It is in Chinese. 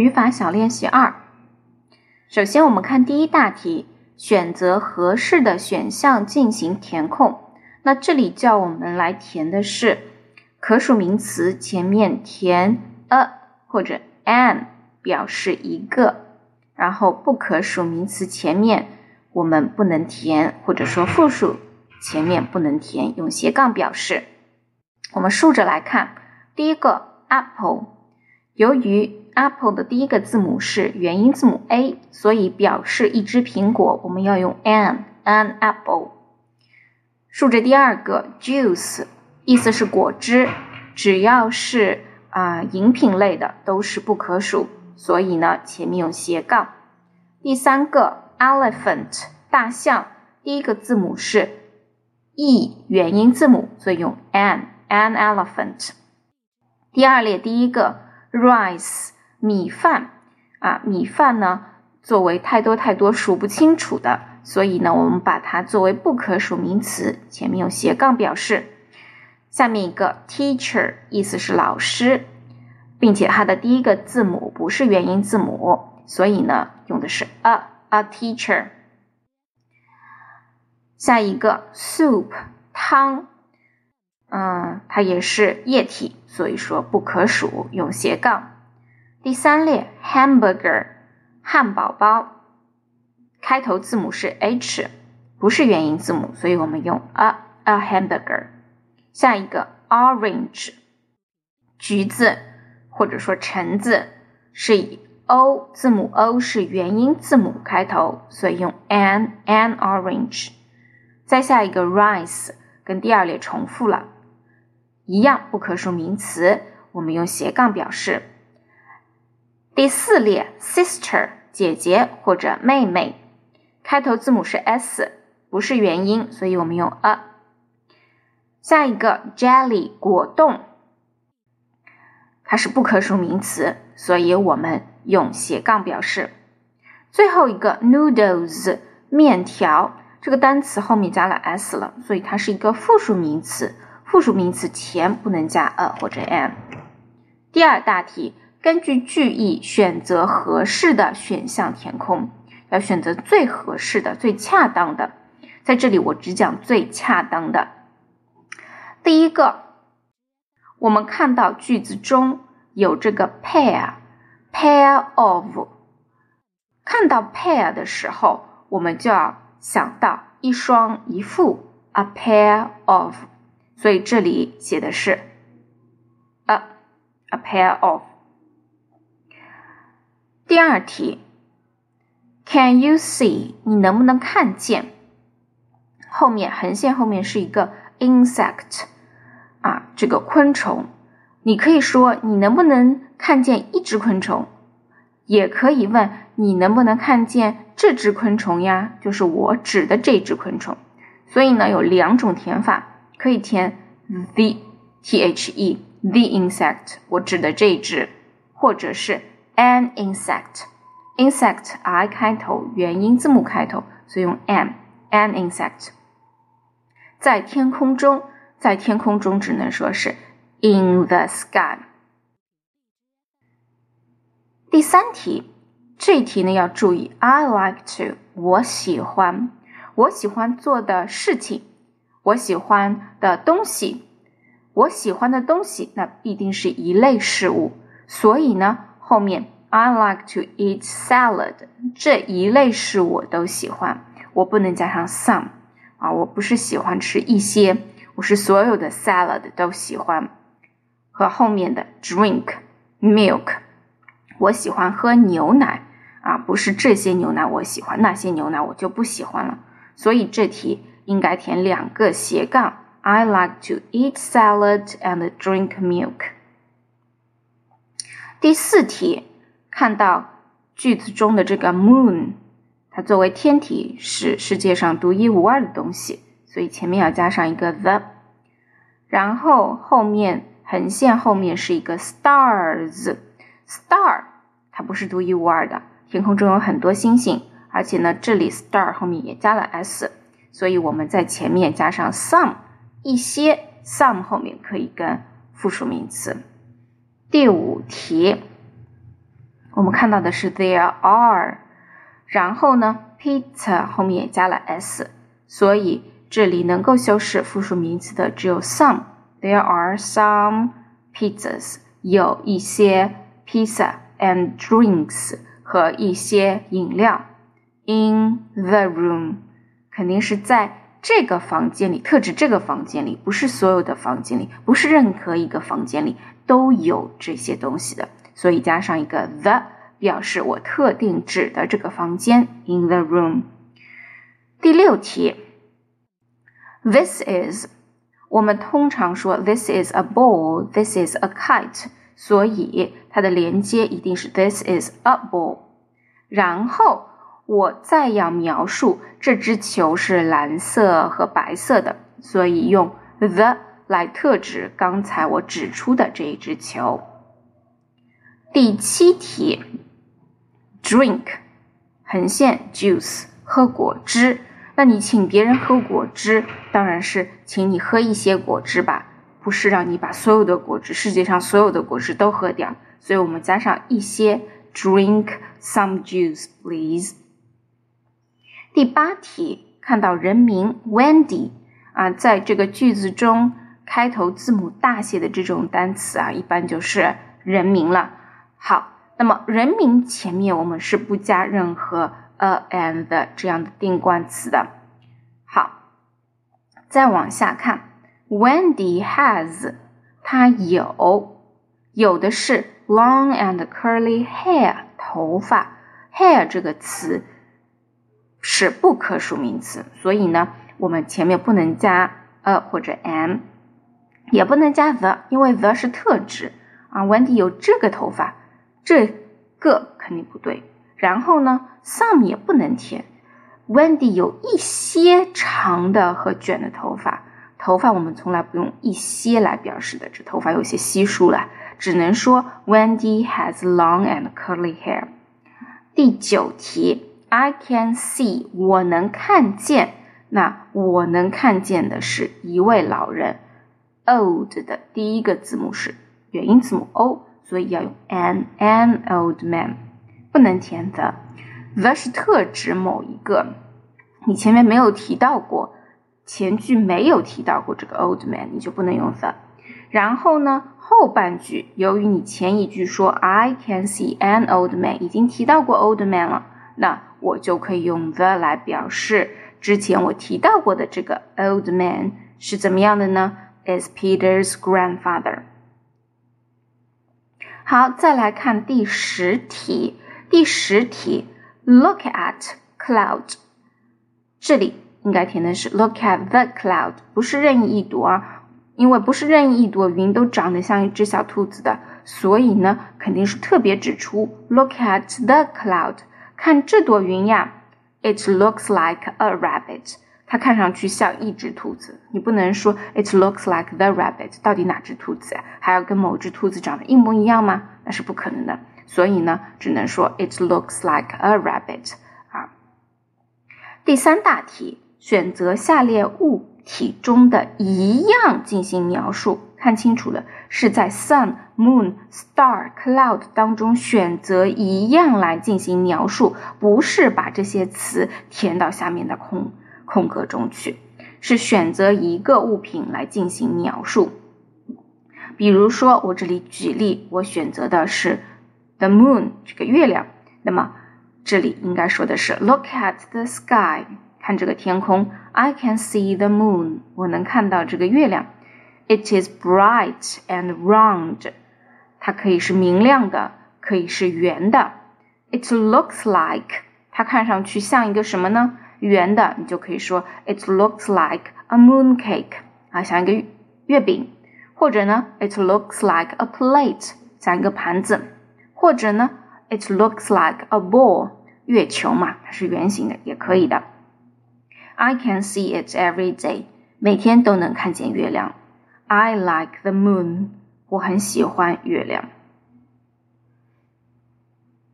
语法小练习二。首先，我们看第一大题，选择合适的选项进行填空。那这里叫我们来填的是可数名词前面填 a 或者 an 表示一个，然后不可数名词前面我们不能填，或者说复数前面不能填，用斜杠表示。我们竖着来看，第一个 apple，由于 apple 的第一个字母是元音字母 a，所以表示一只苹果，我们要用 an an apple。竖着第二个 juice，意思是果汁，只要是啊饮品类的都是不可数，所以呢前面用斜杠。第三个 elephant 大象，第一个字母是 e 元音字母，所以用 an。An elephant。第二列第一个 rice 米饭啊，米饭呢作为太多太多数不清楚的，所以呢我们把它作为不可数名词，前面用斜杠表示。下面一个 teacher 意思是老师，并且它的第一个字母不是元音字母，所以呢用的是 a a teacher。下一个 soup 汤。嗯，它也是液体，所以说不可数，用斜杠。第三列，hamburger，汉堡包，开头字母是 h，不是元音字母，所以我们用 a a hamburger。下一个，orange，橘子或者说橙子，是以 o 字母 o 是元音字母开头，所以用 an an orange。再下一个，rice，跟第二列重复了。一样不可数名词，我们用斜杠表示。第四列，sister 姐姐或者妹妹，开头字母是 s，不是元音，所以我们用 a。下一个 jelly 果冻，它是不可数名词，所以我们用斜杠表示。最后一个 noodles 面条，这个单词后面加了 s 了，所以它是一个复数名词。复数名词前不能加 a 或者 an。第二大题，根据句意选择合适的选项填空，要选择最合适的、最恰当的。在这里我只讲最恰当的。第一个，我们看到句子中有这个 pair，pair of。看到 pair 的时候，我们就要想到一双一副，a pair of。所以这里写的是 a a pair of。第二题，Can you see？你能不能看见？后面横线后面是一个 insect 啊，这个昆虫。你可以说你能不能看见一只昆虫？也可以问你能不能看见这只昆虫呀？就是我指的这只昆虫。所以呢，有两种填法。可以填 the t h e the insect，我指的这一只，或者是 an insect，insect i 开头，元音字母开头，所以用 an an insect。在天空中，在天空中只能说是 in the sky。第三题，这题呢要注意，I like to，我喜欢，我喜欢做的事情。我喜欢的东西，我喜欢的东西，那必定是一类事物。所以呢，后面 I like to eat salad 这一类事物我都喜欢，我不能加上 some 啊，我不是喜欢吃一些，我是所有的 salad 都喜欢。和后面的 drink milk，我喜欢喝牛奶啊，不是这些牛奶我喜欢，那些牛奶我就不喜欢了。所以这题。应该填两个斜杠。I like to eat salad and drink milk。第四题，看到句子中的这个 moon，它作为天体是世界上独一无二的东西，所以前面要加上一个 the。然后后面横线后面是一个 stars，star 它不是独一无二的，天空中有很多星星，而且呢，这里 star 后面也加了 s。所以我们在前面加上 some 一些，some 后面可以跟复数名词。第五题，我们看到的是 there are，然后呢，pizza 后面也加了 s，所以这里能够修饰复数名词的只有 some。There are some pizzas，有一些 pizza and drinks 和一些饮料。In the room，肯定是在这个房间里，特指这个房间里，不是所有的房间里，不是任何一个房间里都有这些东西的，所以加上一个 the，表示我特定指的这个房间。In the room。第六题，This is，我们通常说 This is a ball，This is a kite，所以它的连接一定是 This is a ball，然后。我再要描述这只球是蓝色和白色的，所以用 the 来特指刚才我指出的这一只球。第七题，drink 横线 juice 喝果汁，那你请别人喝果汁，当然是请你喝一些果汁吧，不是让你把所有的果汁，世界上所有的果汁都喝掉。所以我们加上一些，drink some juice please。第八题，看到人名 Wendy 啊，在这个句子中开头字母大写的这种单词啊，一般就是人名了。好，那么人名前面我们是不加任何 a and 这样的定冠词的。好，再往下看，Wendy has，她有有的是 long and curly hair 头发，hair 这个词。是不可数名词，所以呢，我们前面不能加 a 或者 m 也不能加 the，因为 the 是特指啊。Wendy 有这个头发，这个肯定不对。然后呢，some 也不能填。Wendy 有一些长的和卷的头发，头发我们从来不用一些来表示的，这头发有些稀疏了，只能说 Wendy has long and curly hair。第九题。I can see，我能看见。那我能看见的是一位老人。Old 的第一个字母是元音字母 o，所以要用 an an old man，不能填 the。the 是特指某一个，你前面没有提到过，前句没有提到过这个 old man，你就不能用 the。然后呢，后半句由于你前一句说 I can see an old man，已经提到过 old man 了，那。我就可以用 the 来表示之前我提到过的这个 old man 是怎么样的呢 ？Is Peter's grandfather。好，再来看第十题。第十题，Look at cloud。这里应该填的是 Look at the cloud，不是任意一读啊，因为不是任意一朵云都长得像一只小兔子的，所以呢，肯定是特别指出 Look at the cloud。看这朵云呀，It looks like a rabbit。 它看上去像一只兔子。你不能说 It looks like the rabbit。到底哪只兔子呀？还要跟某只兔子长得一模一样吗？那是不可能的。所以呢，只能说 It looks like a rabbit。啊，第三大题，选择下列物体中的一样进行描述。看清楚了，是在 sun、moon、star、cloud 当中选择一样来进行描述，不是把这些词填到下面的空空格中去，是选择一个物品来进行描述。比如说，我这里举例，我选择的是 the moon 这个月亮，那么这里应该说的是 look at the sky，看这个天空，I can see the moon，我能看到这个月亮。It is bright and round，它可以是明亮的，可以是圆的。It looks like，它看上去像一个什么呢？圆的，你就可以说 It looks like a mooncake，啊，像一个月饼。或者呢，It looks like a plate，像一个盘子。或者呢，It looks like a ball，月球嘛，它是圆形的，也可以的。I can see it every day，每天都能看见月亮。I like the moon，我很喜欢月亮。